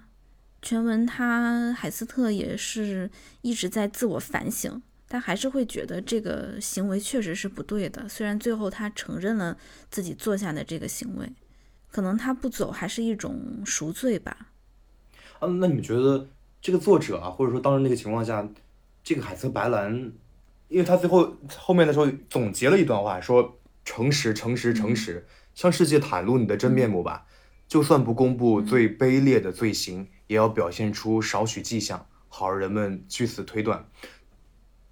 全文他海斯特也是一直在自我反省，他还是会觉得这个行为确实是不对的。虽然最后他承认了自己做下的这个行为，可能他不走还是一种赎罪吧。啊，那你们觉得这个作者啊，或者说当时那个情况下，这个海瑟白兰，因为他最后后面的时候总结了一段话，说诚实，诚实，诚实，向世界袒露你的真面目吧。就算不公布最卑劣的罪行，也要表现出少许迹象，好让人们据此推断。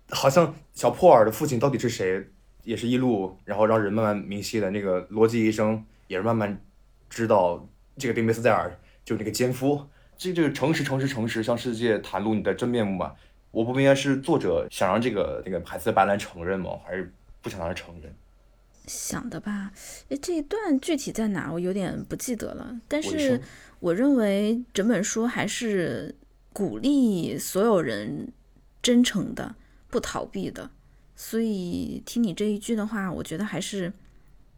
好像小破尔的父亲到底是谁，也是一路，然后让人慢慢明晰的。那个逻辑医生也是慢慢知道这个丁梅斯戴尔就是那个奸夫。这就是诚实，诚实，诚实，向世界袒露你的真面目吧。我不明白是作者想让这个那个海瑟白兰承认吗，还是不想让他承认？想的吧？诶，这一段具体在哪我有点不记得了。但是我认为整本书还是鼓励所有人真诚的、不逃避的。所以听你这一句的话，我觉得还是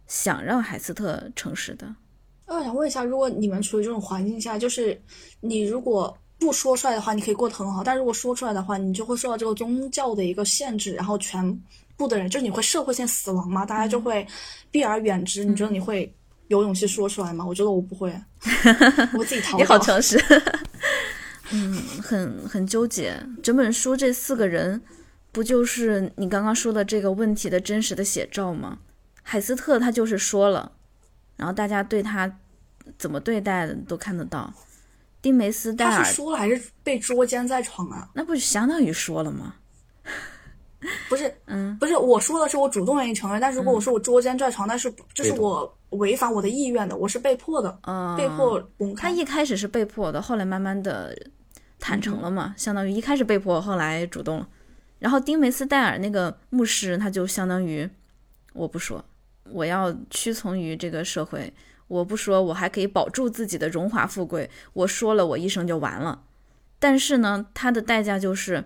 想让海斯特诚实的。那我想问一下，如果你们处于这种环境下，就是你如果不说出来的话，你可以过得很好；但如果说出来的话，你就会受到这个宗教的一个限制，然后全部的人，就是你会社会性死亡嘛，大家就会避而远之。你觉得你会有勇气说出来吗？我觉得我不会，我自己逃你好。诚实，嗯，很很纠结。整本书这四个人，不就是你刚刚说的这个问题的真实的写照吗？海斯特他就是说了，然后大家对他怎么对待的都看得到。丁梅斯戴尔他是说了还是被捉奸在床啊？那不就相当于说了吗？不是，嗯，不是，我说的是我主动愿意承认，但如果我说我捉奸在床，但是这是我违反我的意愿的，我是被迫的，嗯，被迫公开。他一开始是被迫的，后来慢慢的坦诚了嘛，相当于一开始被迫，后来主动了。然后丁梅斯戴尔那个牧师，他就相当于我不说，我要屈从于这个社会，我不说，我还可以保住自己的荣华富贵，我说了，我一生就完了。但是呢，他的代价就是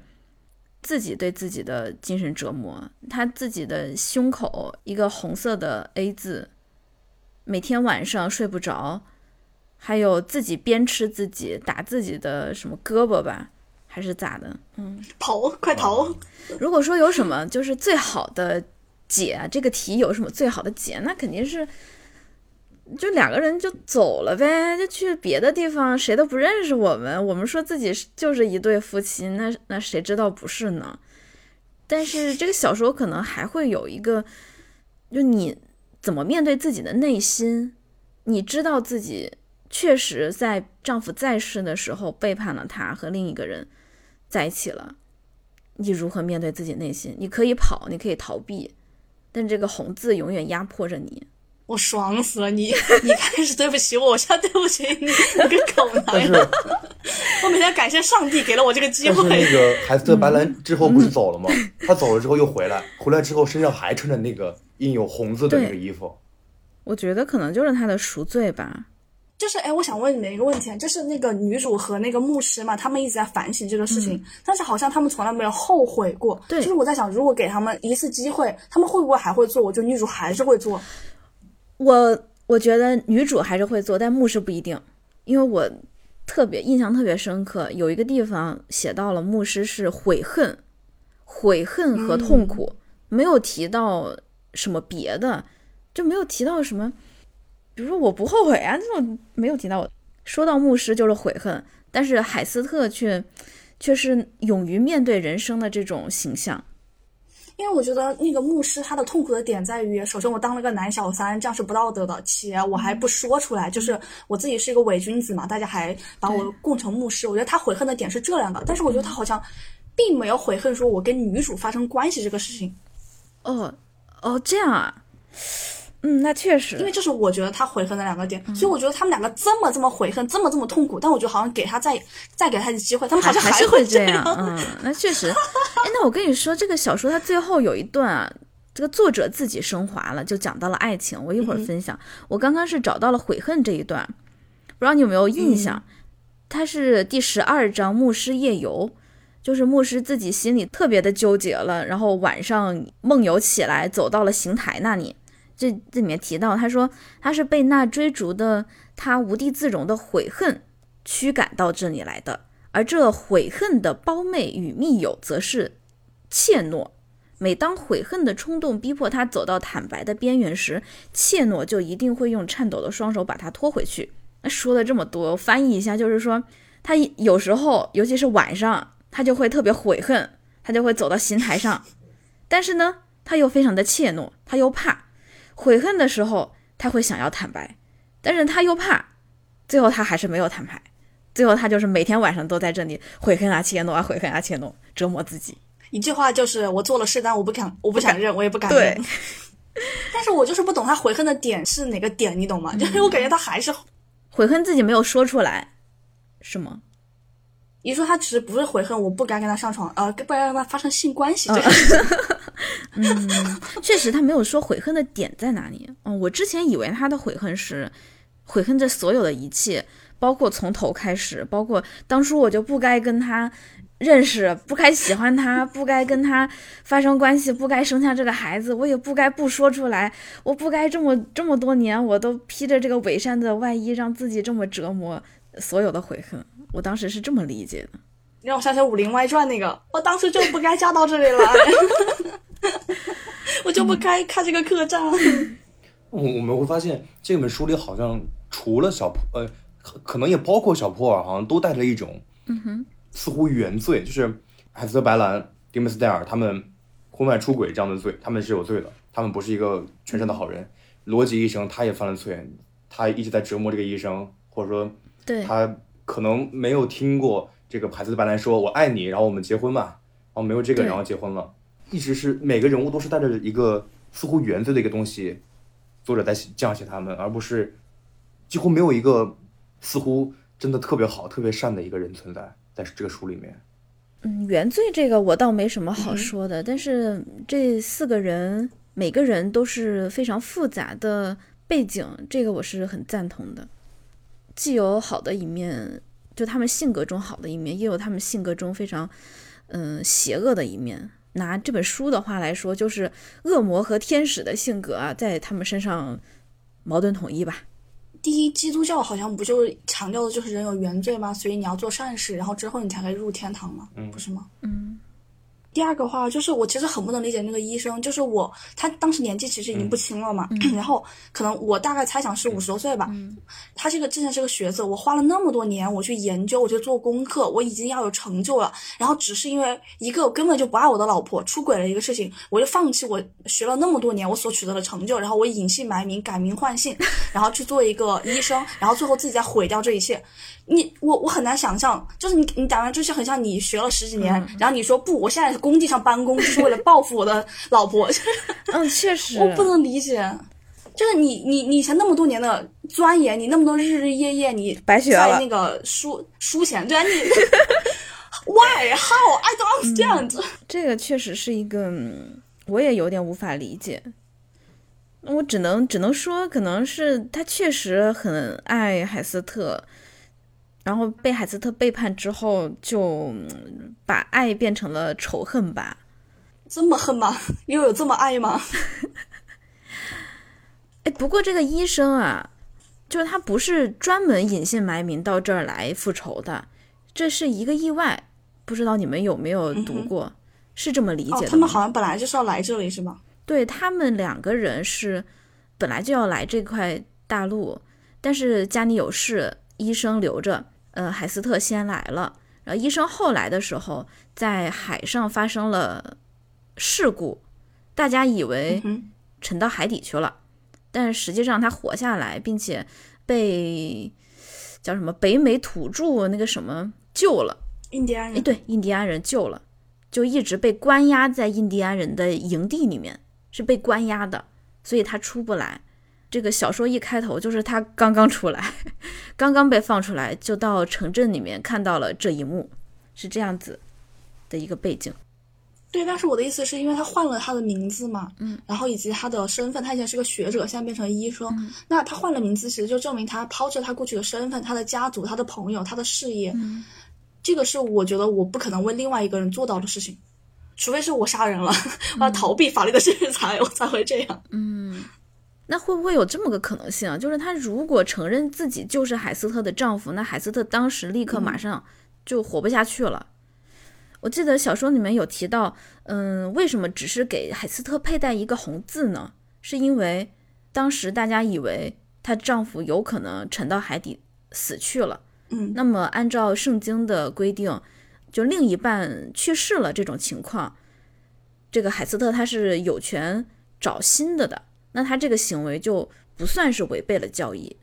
自己对自己的精神折磨，他自己的胸口一个红色的 A 字，每天晚上睡不着。还有自己鞭笞自己，打自己的什么胳膊吧，还是咋的？嗯，逃，快逃！如果说有什么就是最好的解这个题有什么最好的解，那肯定是就两个人就走了呗，就去别的地方，谁都不认识我们。我们说自己就是一对夫妻，那那谁知道不是呢？但是这个小说可能还会有一个，就你怎么面对自己的内心？你知道自己确实在丈夫在世的时候背叛了他，和另一个人在一起了。你如何面对自己内心？你可以跑，你可以逃避，但这个红字永远压迫着你。我爽死了！你 你开始对不起我，我现在对不起你，你个狗男人！我每天感谢上帝给了我这个机会。但是那个海斯特白兰之后不是走了吗？他走了之后又回来，回来之后身上还穿着那个印有红字的那个衣服。我觉得可能就是他的赎罪吧。就是哎，我想问你们一个问题，就是那个女主和那个牧师嘛，他们一直在反省这个事情，但是好像他们从来没有后悔过。对，就是我在想，如果给他们一次机会，他们会不会还会做？我觉得女主还是会做。我我觉得女主还是会做，但牧师不一定，因为我特别印象特别深刻，有一个地方写到了牧师是悔恨、悔恨和痛苦，没有提到什么别的，就没有提到什么，比如说我不后悔啊这种没有提到我。说到牧师就是悔恨，但是海斯特却却是勇于面对人生的这种形象。因为我觉得那个牧师他的痛苦的点在于，首先我当了个男小三，这样是不道德的，且我还不说出来，就是我自己是一个伪君子嘛，大家还把我供成牧师。我觉得他悔恨的点是这两个，但是我觉得他好像并没有悔恨说我跟女主发生关系这个事情。哦哦，这样啊。嗯，那确实，因为就是我觉得他悔恨的两个点，所以我觉得他们两个这么这么悔恨，这么这么痛苦，但我觉得好像给他再再给他一次机会，他们好像还是会这样。嗯，那确实。哎，那我跟你说，这个小说它最后有一段啊，这个作者自己升华了，就讲到了爱情。我一会儿分享。我刚刚是找到了悔恨这一段，不知道你有没有印象？它是第十二章牧师夜游，就是牧师自己心里特别的纠结了，然后晚上梦游起来，走到了邢台那里。这这里面提到，他说他是被那追逐的他无地自容的悔恨驱赶到这里来的，而这悔恨的胞妹与密友则是怯懦。每当悔恨的冲动逼迫他走到坦白的边缘时，怯懦就一定会用颤抖的双手把他拖回去。那说了这么多，翻译一下，就是说他有时候，尤其是晚上，他就会特别悔恨，他就会走到刑台上，但是呢，他又非常的怯懦，他又怕。悔恨的时候，他会想要坦白，但是他又怕，最后他还是没有坦白，最后他就是每天晚上都在这里悔恨啊、切诺啊、悔恨啊、切诺，折磨自己。一句话就是我做了事，但我不敢，我不想认，我也不敢认。但是我就是不懂他悔恨的点是哪个点，你懂吗？就是我感觉他还是悔恨自己没有说出来，是吗？你说他其实不是悔恨，我不该跟他上床，呃，不该跟他发生性关系。嗯，确实他没有说悔恨的点在哪里。嗯，我之前以为他的悔恨是悔恨这所有的一切，包括从头开始，包括当初我就不该跟他认识，不该喜欢他，不该跟他发生关系，不该生下这个孩子，我也不该不说出来，我不该这么这么多年我都披着这个伪善的外衣，让自己这么折磨，所有的悔恨。我当时是这么理解的，让我想起《武林外传》那个，我当时就不该嫁到这里来，我就不该看这个客栈。我我们会发现，这本书里好像除了小普，呃，可能也包括小普尔，好像都带着一种，嗯哼，似乎原罪，就是海瑟白兰、迪姆斯戴尔他们婚外出轨这样的罪，他们是有罪的，他们不是一个全善的好人。罗辑医生他也犯了罪，他一直在折磨这个医生，或者说，对他。可能没有听过这个海斯特白兰说“我爱你”，然后我们结婚吧，然后没有这个，然后结婚了。一直是每个人物都是带着一个似乎原罪的一个东西，作者在这样写他们，而不是几乎没有一个似乎真的特别好、特别善的一个人存在在这个书里面。嗯，原罪这个我倒没什么好说的，但是这四个人每个人都是非常复杂的背景，这个我是很赞同的。既有好的一面，就他们性格中好的一面，也有他们性格中非常，嗯，邪恶的一面。拿这本书的话来说，就是恶魔和天使的性格啊，在他们身上矛盾统一吧。第一，基督教好像不就是强调的就是人有原罪吗？所以你要做善事，然后之后你才可以入天堂吗？不是吗？嗯。第二个话就是，我其实很不能理解那个医生，就是我他当时年纪其实已经不轻了嘛，然后可能我大概猜想是五十多岁吧。他这个之前是个学者，我花了那么多年我去研究，我去做功课，我已经要有成就了，然后只是因为一个根本就不爱我的老婆出轨了一个事情，我就放弃我学了那么多年我所取得的成就，然后我隐姓埋名改名换姓，然后去做一个医生，然后最后自己再毁掉这一切。你我我很难想象，就是你你讲完就是很像你学了十几年，然后你说不，我现在工地上搬工就是为了报复我的老婆。嗯，确实，我不能理解，就是你你你以前那么多年的钻研，你那么多日日夜夜，你白学了那个书书钱，对啊，你 why how I don't understand？这个确实是一个，我也有点无法理解。我只能只能说，可能是他确实很爱海斯特。然后被海斯特背叛之后，就把爱变成了仇恨吧？这么恨吗？又有这么爱吗？哎，不过这个医生啊，就是他不是专门隐姓埋名到这儿来复仇的，这是一个意外。不知道你们有没有读过？是这么理解的？他们好像本来就是要来这里，是吗？对他们两个人是本来就要来这块大陆，但是家里有事，医生留着。呃，海斯特先来了，然后医生后来的时候，在海上发生了事故，大家以为沉到海底去了，但是实际上他活下来，并且被叫什么北美土著那个什么救了，印第安人，对，印第安人救了，就一直被关押在印第安人的营地里面，是被关押的，所以他出不来。这个小说一开头就是他刚刚出来，刚刚被放出来，就到城镇里面看到了这一幕，是这样子的一个背景。对，但是我的意思是因为他换了他的名字嘛，嗯，然后以及他的身份，他以前是个学者，现在变成医生，那他换了名字，其实就证明他抛弃他过去的身份、他的家族、他的朋友、他的事业，这个是我觉得我不可能为另外一个人做到的事情，除非是我杀人了，我要逃避法律的制裁，我才会这样，嗯。那会不会有这么个可能性啊？就是他如果承认自己就是海斯特的丈夫，那海斯特当时立刻马上就活不下去了。我记得小说里面有提到，嗯，为什么只是给海斯特佩戴一个红字呢？是因为当时大家以为她丈夫有可能沉到海底死去了。嗯，那么按照圣经的规定，就另一半去世了这种情况，这个海斯特他是有权找新的的。那他这个行为就不算是违背了教义，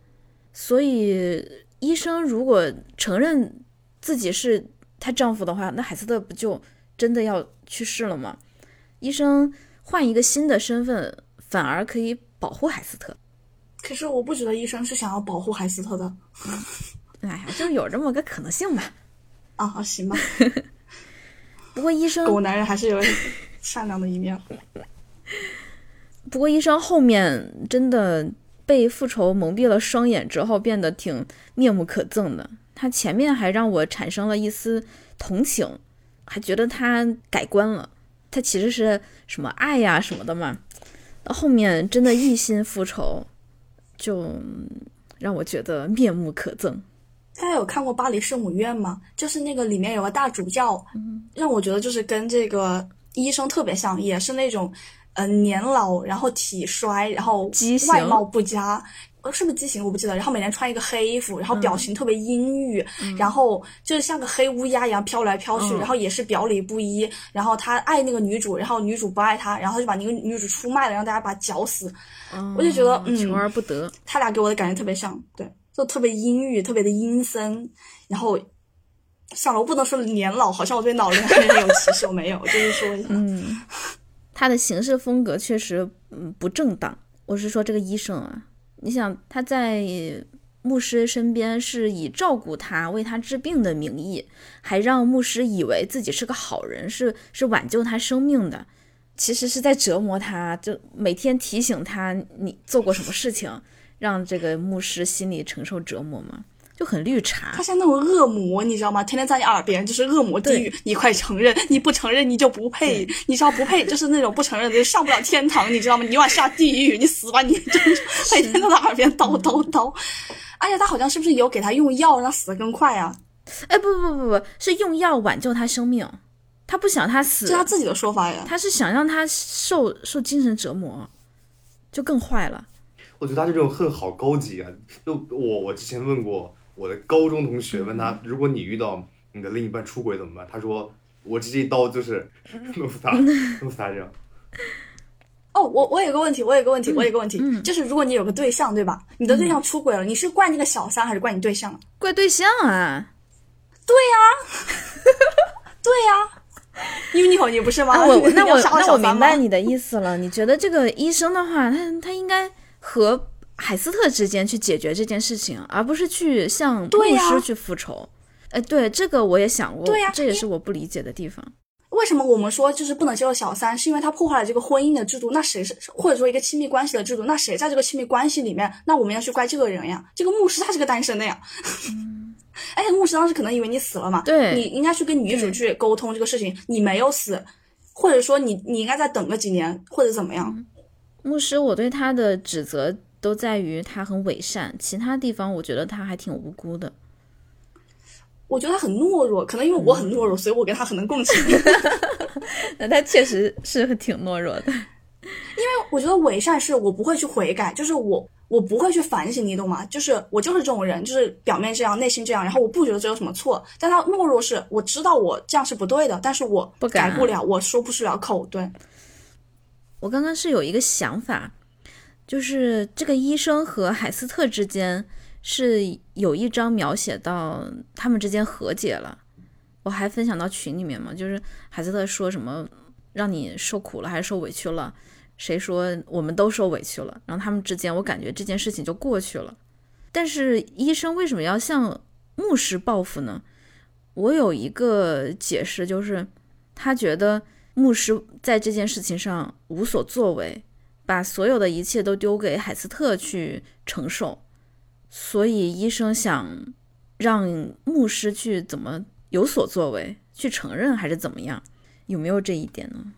所以医生如果承认自己是她丈夫的话，那海斯特不就真的要去世了吗？医生换一个新的身份，反而可以保护海斯特。可是我不觉得医生是想要保护海斯特的。哎呀，就有这么个可能性吧。啊，行吧。不过医生，狗男人还是有善良的一面。不过医生后面真的被复仇蒙蔽了双眼之后，变得挺面目可憎的。他前面还让我产生了一丝同情，还觉得他改观了。他其实是什么爱呀什么的嘛。到后面真的一心复仇，就让我觉得面目可憎。大家有看过《巴黎圣母院》吗？就是那个里面有个大主教，让我觉得就是跟这个医生特别像，也是那种。嗯，年老，然后体衰，然后外貌不佳，呃，是不是畸形？我不记得。然后每天穿一个黑衣服，然后表情特别阴郁，然后就是像个黑乌鸦一样飘来飘去，然后也是表里不一。然后他爱那个女主，然后女主不爱他，然后他就把那个女主出卖了，让大家把他绞死。我就觉得，嗯，求而不得。他俩给我的感觉特别像，对，就特别阴郁，特别的阴森。然后，算了，我不能说年老，好像我对老年人有歧视，我没有，就是说一下。嗯。他的行事风格确实嗯不正当。我是说这个医生啊，你想他在牧师身边是以照顾他、为他治病的名义，还让牧师以为自己是个好人，是是挽救他生命的，其实是在折磨他，就每天提醒他你做过什么事情，让这个牧师心里承受折磨吗？就很绿茶，他像那种恶魔，你知道吗？天天在你耳边就是恶魔地狱，你快承认，你不承认你就不配，你知道不配就是那种不承认就上不了天堂，你知道吗？你往下地狱，你死吧你！每天都在他耳边叨叨叨，而且他好像是不是有给他用药让他死得更快啊？哎，不不不不，是用药挽救他生命。他不想他死，这是他自己的说法呀。他是想让他受受精神折磨，就更坏了。我觉得他这种恨好高级啊！就我我之前问过我的高中同学，问他如果你遇到你的另一半出轨怎么办？他说我直接一刀就是弄死他，弄死他这样。哦，我我有个问题，我有个问题，我有个问题，嗯就是如果你有个对象，对吧？你的对象出轨了，你是怪那个小三还是怪你对象啊？怪对象啊！对呀、因为你好，你不是吗？啊，我 那我那我？明白你的意思了。你觉得这个医生的话，他他应该和海斯特之间去解决这件事情，而不是去向牧师去复仇。哎，对这个我也想过，对呀这也是我不理解的地方。为什么我们说就是不能接受小三，是因为他破坏了这个婚姻的制度？那谁是或者说一个亲密关系的制度？那谁在这个亲密关系里面？那我们要去怪这个人呀？这个牧师他是个单身的呀。而 且牧师当时可能以为你死了嘛，对你应该去跟女主去沟通这个事情，你没有死，或者说你你应该再等个几年或者怎么样？牧师，我对他的指责都在于他很伪善，其他地方我觉得他还挺无辜的。我觉得他很懦弱，可能因为我很懦弱，所以我跟他很能共情。那他确实是挺懦弱的。因为我觉得伪善是我不会去悔改，就是我我不会去反省，你懂吗？就是我就是这种人，就是表面这样，内心这样，然后我不觉得这有什么错。但他懦弱是，我知道我这样是不对的，但是我不改不了，我说不出了口。对，我刚刚是有一个想法，就是这个医生和海斯特之间是有一章描写到他们之间和解了，我还分享到群里面嘛，就是海斯特说什么让你受苦了还是受委屈了，谁说我们都受委屈了，然后他们之间我感觉这件事情就过去了，但是医生为什么要向牧师报复呢？我有一个解释，就是他觉得牧师在这件事情上无所作为，把所有的一切都丢给海斯特去承受，所以医生想让牧师去怎么有所作为，去承认还是怎么样？有没有这一点呢？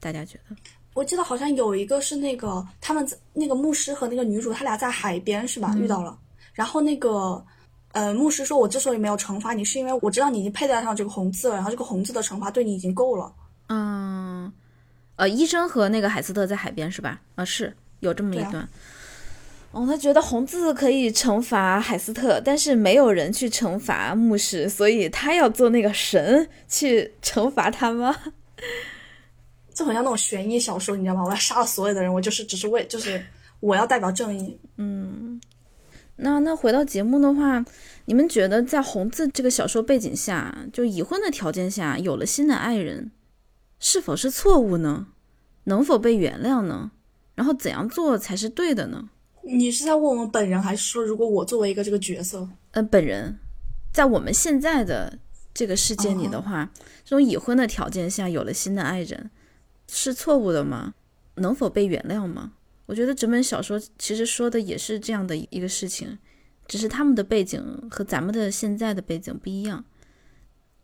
大家觉得？我记得好像有一个是那个他们那个牧师和那个女主，他俩在海边是吧？遇到了，然后那个。呃，牧师说：“我之所以没有惩罚你，是因为我知道你已经佩戴上这个红字了，然后这个红字的惩罚对你已经够了。嗯，呃，医生和那个海斯特在海边是吧？啊，是有这么一段。哦，他觉得红字可以惩罚海斯特，但是没有人去惩罚牧师，所以他要做那个神去惩罚他吗？就很像那种悬疑小说，你知道吗？我要杀了所有的人，我就是只是为就是我要代表正义。嗯那那回到节目的话，你们觉得在红字这个小说背景下，就已婚的条件下有了新的爱人，是否是错误呢？能否被原谅呢？然后怎样做才是对的呢？你是在问我们本人，还是说如果我作为一个这个角色？呃，本人在我们现在的这个世界里的话，这种已婚的条件下有了新的爱人，是错误的吗？能否被原谅吗？我觉得整本小说其实说的也是这样的一个事情，只是他们的背景和咱们的现在的背景不一样。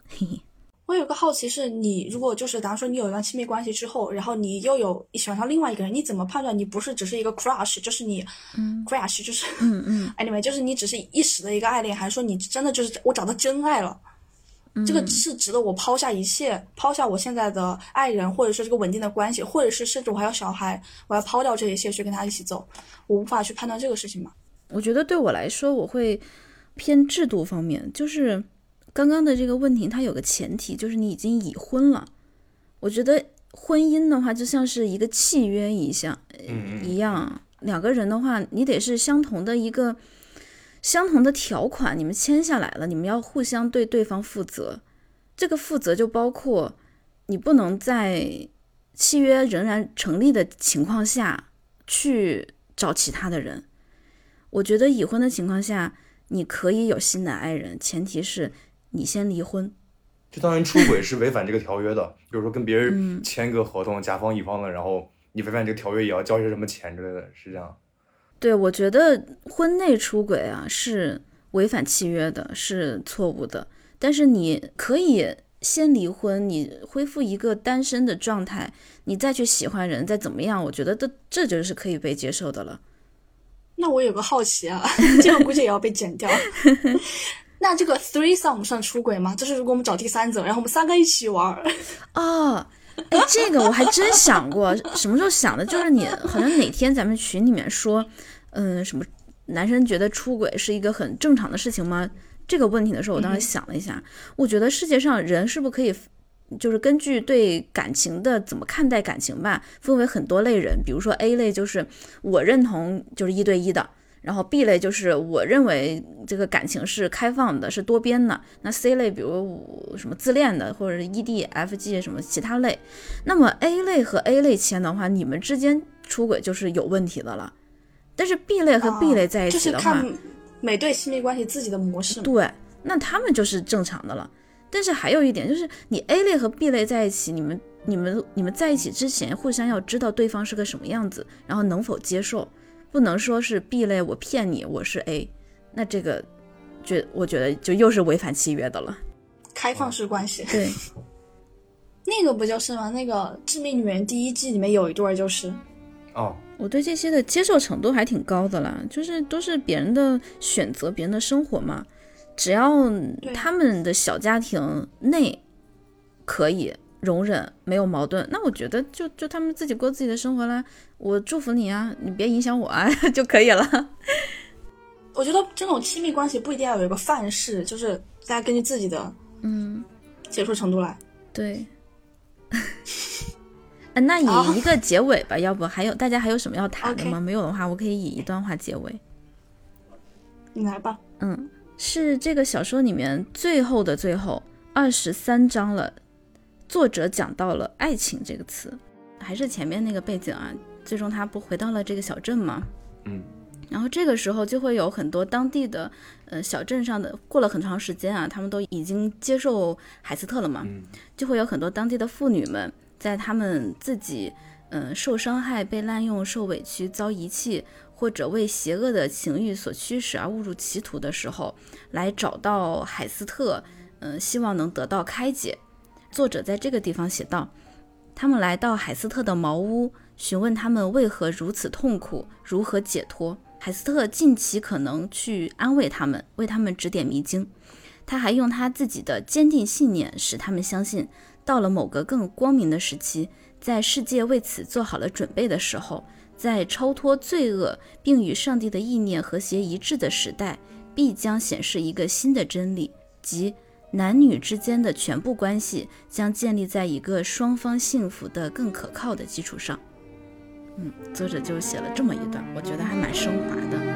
嘿嘿，我有个好奇是，你如果就是，假如说你有一段亲密关系之后，然后你又有喜欢上另外一个人，你怎么判断你不是只是一个 crush，就是你、crush，就是嗯嗯 anyway，就是你只是一时的一个爱恋，还是说你真的就是我找到真爱了？这个是值得我抛下一切，抛下我现在的爱人，或者是这个稳定的关系，或者是甚至我还有小孩，我要抛掉这一切去跟他一起走，我无法去判断这个事情嘛？我觉得对我来说，我会偏制度方面，就是刚刚的这个问题，它有个前提，就是你已经已婚了。我觉得婚姻的话，就像是一个契约一样，嗯嗯一样，两个人的话，你得是相同的一个相同的条款，你们签下来了，你们要互相对对方负责。这个负责就包括你不能在契约仍然成立的情况下去找其他的人。我觉得已婚的情况下，你可以有新的爱人，前提是你先离婚。就当然出轨是违反这个条约的，比如说跟别人签个合同，甲方乙方的，然后你违反这个条约也要交些什么钱之类的，是这样。对，我觉得婚内出轨啊是违反契约的，是错误的。但是你可以先离婚，你恢复一个单身的状态，你再去喜欢人，再怎么样，我觉得这这就是可以被接受的了。那我有个好奇啊，这个估计也要被剪掉。那这个 threesome 算出轨吗？就是如果我们找第三者，然后我们三个一起玩儿，哦，哎，这个我还真想过，什么时候想的？就是你好像哪天咱们群里面说，嗯，什么男生觉得出轨是一个很正常的事情吗？这个问题的时候，我当时想了一下，我觉得世界上人是不是可以，就是根据对感情的怎么看待感情吧，分为很多类人。比如说 A 类就是我认同就是一对一的，然后 B 类就是我认为这个感情是开放的，是多边的。那 C 类比如什么自恋的，或者是 E D F G 什么其他类。那么 A 类和 A 类签的话，你们之间出轨就是有问题的了。但是 B 类和 B 类在一起的话，看每对亲密关系自己的模式。对，那他们就是正常的了。但是还有一点就是，你 A 类和 B 类在一起，你们、你们、你们在一起之前，互相要知道对方是个什么样子，然后能否接受，不能说是 B 类我骗你我是 A，那这个觉我觉得就又是违反契约的了。开放式关系，对，那个不就是吗？那个《致命女人》第一季里面有一对就是，哦，我对这些的接受程度还挺高的啦，就是都是别人的选择，别人的生活嘛，只要他们的小家庭内可以容忍，没有矛盾，那我觉得就就他们自己过自己的生活啦，我祝福你啊，你别影响我啊 就可以了。我觉得这种亲密关系不一定要有一个范式，就是大家根据自己的嗯，接受程度来。对。啊那以一个结尾吧，要不还有大家还有什么要谈的吗没有的话，我可以以一段话结尾。你来吧，嗯，是这个小说里面最后的最后二十三章了，作者讲到了爱情这个词，还是前面那个背景啊，最终他不回到了这个小镇吗？嗯，然后这个时候就会有很多当地的，呃，小镇上的，过了很长时间啊，他们都已经接受海斯特了嘛，嗯就会有很多当地的妇女们，在他们自己，嗯、受伤害、被滥用、受委屈、遭遗弃，或者为邪恶的情欲所驱使而误入歧途的时候，来找到海斯特，嗯、希望能得到开解。作者在这个地方写道：他们来到海斯特的茅屋，询问他们为何如此痛苦，如何解脱。海斯特尽其可能去安慰他们，为他们指点迷津。他还用他自己的坚定信念，使他们相信，到了某个更光明的时期，在世界为此做好了准备的时候，在超脱罪恶并与上帝的意念和谐一致的时代，必将显示一个新的真理，即男女之间的全部关系将建立在一个双方幸福的更可靠的基础上。嗯，作者就写了这么一段，我觉得还蛮升华的。